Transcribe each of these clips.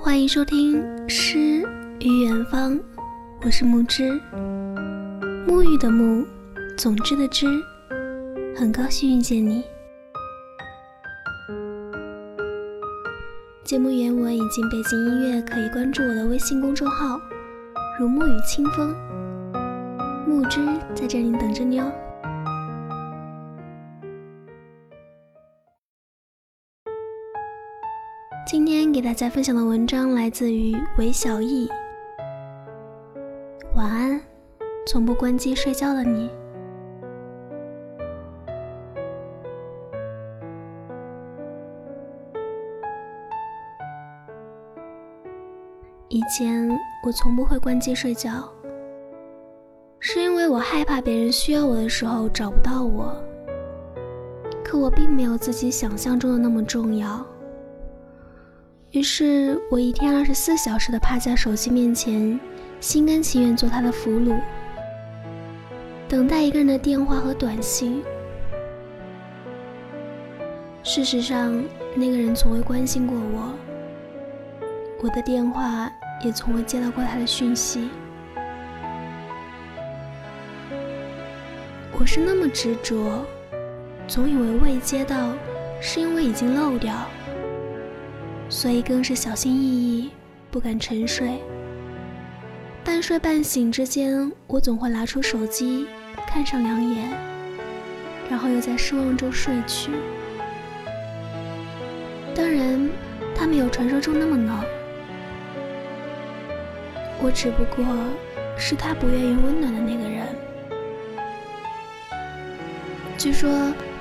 欢迎收听《诗与远方》，我是木之，沐浴的沐，总之的之，很高兴遇见你。节目原文以及背景音乐可以关注我的微信公众号“如沐雨清风”，木之在这里等着你哦。今天给大家分享的文章来自于韦小艺。晚安，从不关机睡觉的你。以前我从不会关机睡觉，是因为我害怕别人需要我的时候找不到我。可我并没有自己想象中的那么重要。于是我一天二十四小时的趴在手机面前，心甘情愿做他的俘虏，等待一个人的电话和短信。事实上，那个人从未关心过我，我的电话也从未接到过他的讯息。我是那么执着，总以为未接到，是因为已经漏掉。所以更是小心翼翼，不敢沉睡。半睡半醒之间，我总会拿出手机看上两眼，然后又在失望中睡去。当然，他没有传说中那么冷，我只不过是他不愿意温暖的那个人。据说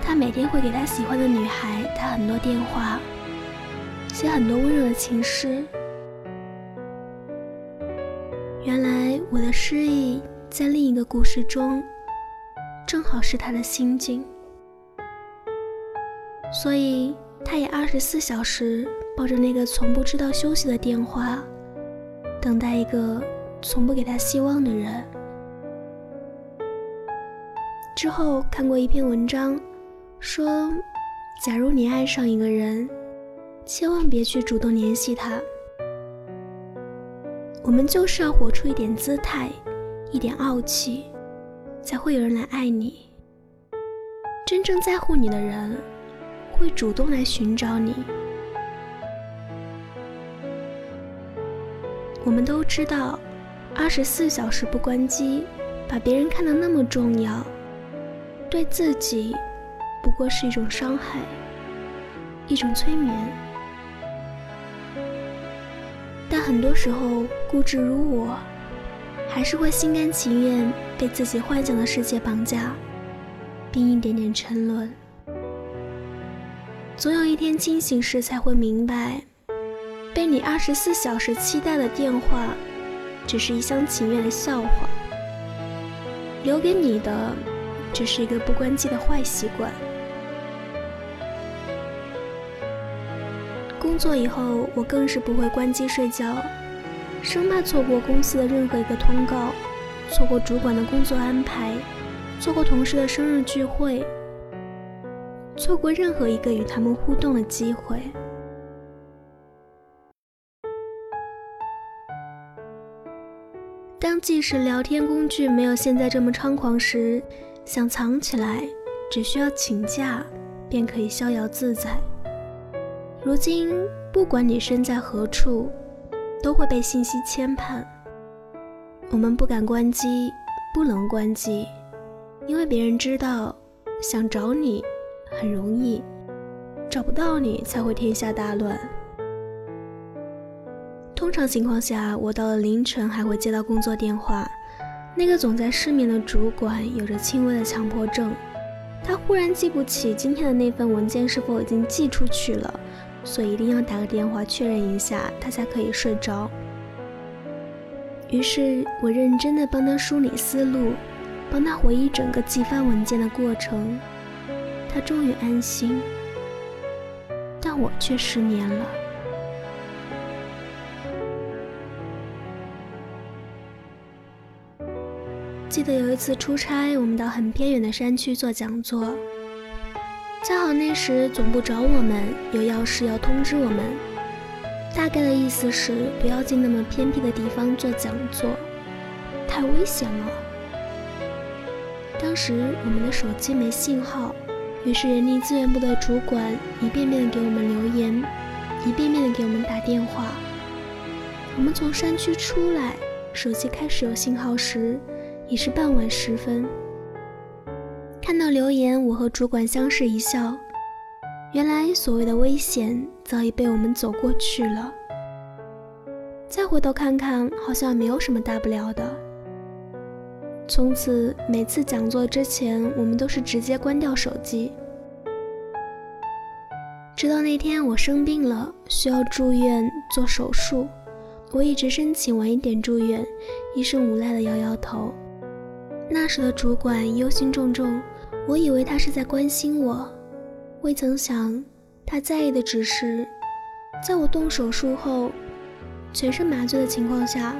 他每天会给他喜欢的女孩打很多电话。写很多温柔的情诗。原来我的诗意在另一个故事中，正好是他的心境，所以他也二十四小时抱着那个从不知道休息的电话，等待一个从不给他希望的人。之后看过一篇文章，说，假如你爱上一个人。千万别去主动联系他。我们就是要活出一点姿态，一点傲气，才会有人来爱你。真正在乎你的人，会主动来寻找你。我们都知道，二十四小时不关机，把别人看得那么重要，对自己不过是一种伤害，一种催眠。很多时候，固执如我，还是会心甘情愿被自己幻想的世界绑架，并一点点沉沦。总有一天清醒时，才会明白，被你二十四小时期待的电话，只是一厢情愿的笑话。留给你的，只是一个不关机的坏习惯。工作以后，我更是不会关机睡觉，生怕错过公司的任何一个通告，错过主管的工作安排，错过同事的生日聚会，错过任何一个与他们互动的机会。当即使聊天工具没有现在这么猖狂时，想藏起来，只需要请假，便可以逍遥自在。如今，不管你身在何处，都会被信息牵绊。我们不敢关机，不能关机，因为别人知道，想找你很容易，找不到你才会天下大乱。通常情况下，我到了凌晨还会接到工作电话，那个总在失眠的主管有着轻微的强迫症，他忽然记不起今天的那份文件是否已经寄出去了。所以一定要打个电话确认一下，他才可以睡着。于是我认真的帮他梳理思路，帮他回忆整个寄发文件的过程，他终于安心。但我却失眠了。记得有一次出差，我们到很偏远的山区做讲座，恰好那时总部找我们，有要事要通知我们。大概的意思是不要进那么偏僻的地方做讲座，太危险了。当时我们的手机没信号，于是人力资源部的主管一遍遍的给我们留言，一遍遍的给我们打电话。我们从山区出来，手机开始有信号时，已是傍晚时分。看到留言，我和主管相视一笑。原来所谓的危险早已被我们走过去了。再回头看看，好像没有什么大不了的。从此，每次讲座之前，我们都是直接关掉手机。直到那天我生病了，需要住院做手术，我一直申请晚一点住院，医生无奈的摇摇头。那时的主管忧心忡忡，我以为他是在关心我。未曾想，他在意的只是，在我动手术后，全身麻醉的情况下，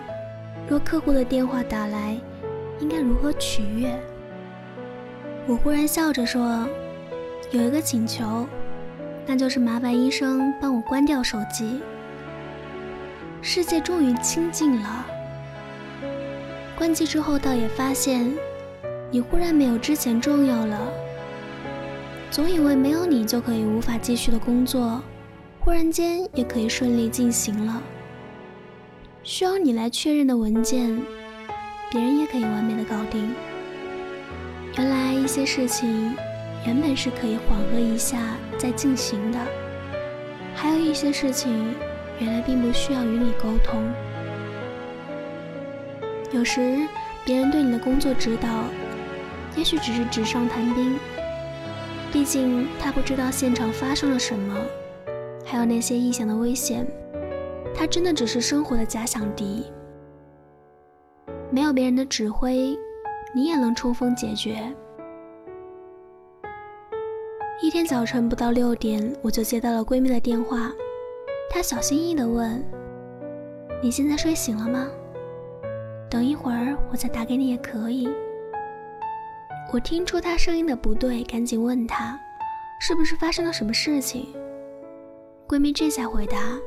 若客户的电话打来，应该如何取悦？我忽然笑着说：“有一个请求，那就是麻烦医生帮我关掉手机。”世界终于清静了。关机之后，倒也发现，你忽然没有之前重要了。总以为没有你就可以无法继续的工作，忽然间也可以顺利进行了。需要你来确认的文件，别人也可以完美的搞定。原来一些事情原本是可以缓和一下再进行的，还有一些事情原来并不需要与你沟通。有时别人对你的工作指导，也许只是纸上谈兵。毕竟他不知道现场发生了什么，还有那些异想的危险，他真的只是生活的假想敌。没有别人的指挥，你也能冲锋解决。一天早晨不到六点，我就接到了闺蜜的电话，她小心翼翼地问：“你现在睡醒了吗？等一会儿我再打给你也可以。”我听出他声音的不对，赶紧问他，是不是发生了什么事情？闺蜜这下回答：“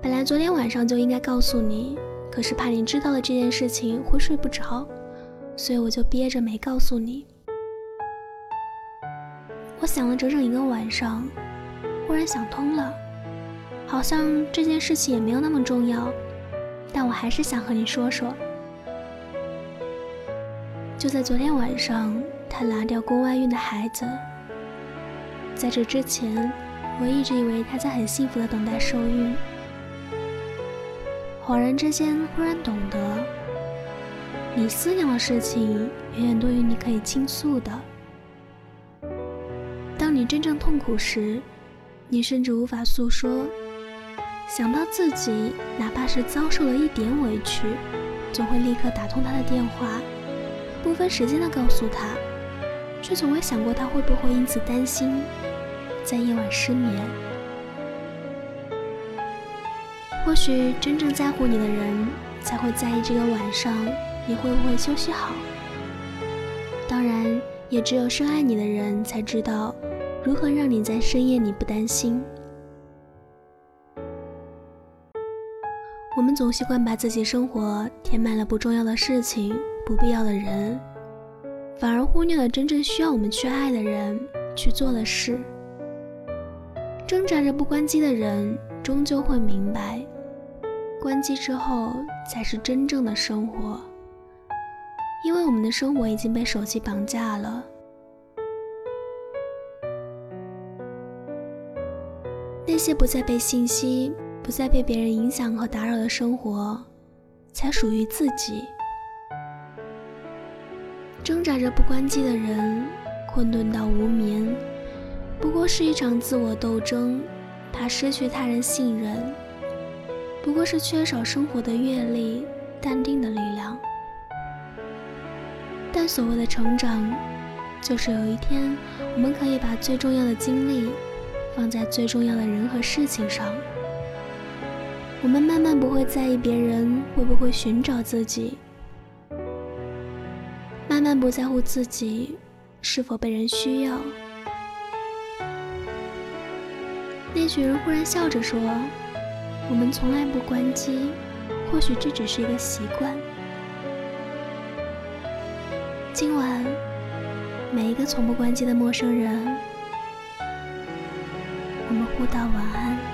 本来昨天晚上就应该告诉你，可是怕你知道了这件事情会睡不着，所以我就憋着没告诉你。”我想了整整一个晚上，忽然想通了，好像这件事情也没有那么重要，但我还是想和你说说。就在昨天晚上，他拿掉宫外孕的孩子。在这之前，我一直以为他在很幸福的等待受孕。恍然之间，忽然懂得，你思量的事情远远多于你可以倾诉的。当你真正痛苦时，你甚至无法诉说。想到自己哪怕是遭受了一点委屈，总会立刻打通他的电话。不分时间的告诉他，却从未想过他会不会因此担心，在夜晚失眠。或许真正在乎你的人，才会在意这个晚上你会不会休息好。当然，也只有深爱你的人才知道，如何让你在深夜里不担心。我们总习惯把自己生活填满了不重要的事情。不必要的人，反而忽略了真正需要我们去爱的人去做的事。挣扎着不关机的人，终究会明白，关机之后才是真正的生活。因为我们的生活已经被手机绑架了。那些不再被信息、不再被别人影响和打扰的生活，才属于自己。挣扎着不关机的人，困顿到无眠，不过是一场自我斗争，怕失去他人信任，不过是缺少生活的阅历、淡定的力量。但所谓的成长，就是有一天，我们可以把最重要的精力放在最重要的人和事情上。我们慢慢不会在意别人会不会寻找自己。但不在乎自己是否被人需要。那群人忽然笑着说我们从来不关机或许这只是一个习惯。今晚每一个从不关机的陌生人我们互道晚安。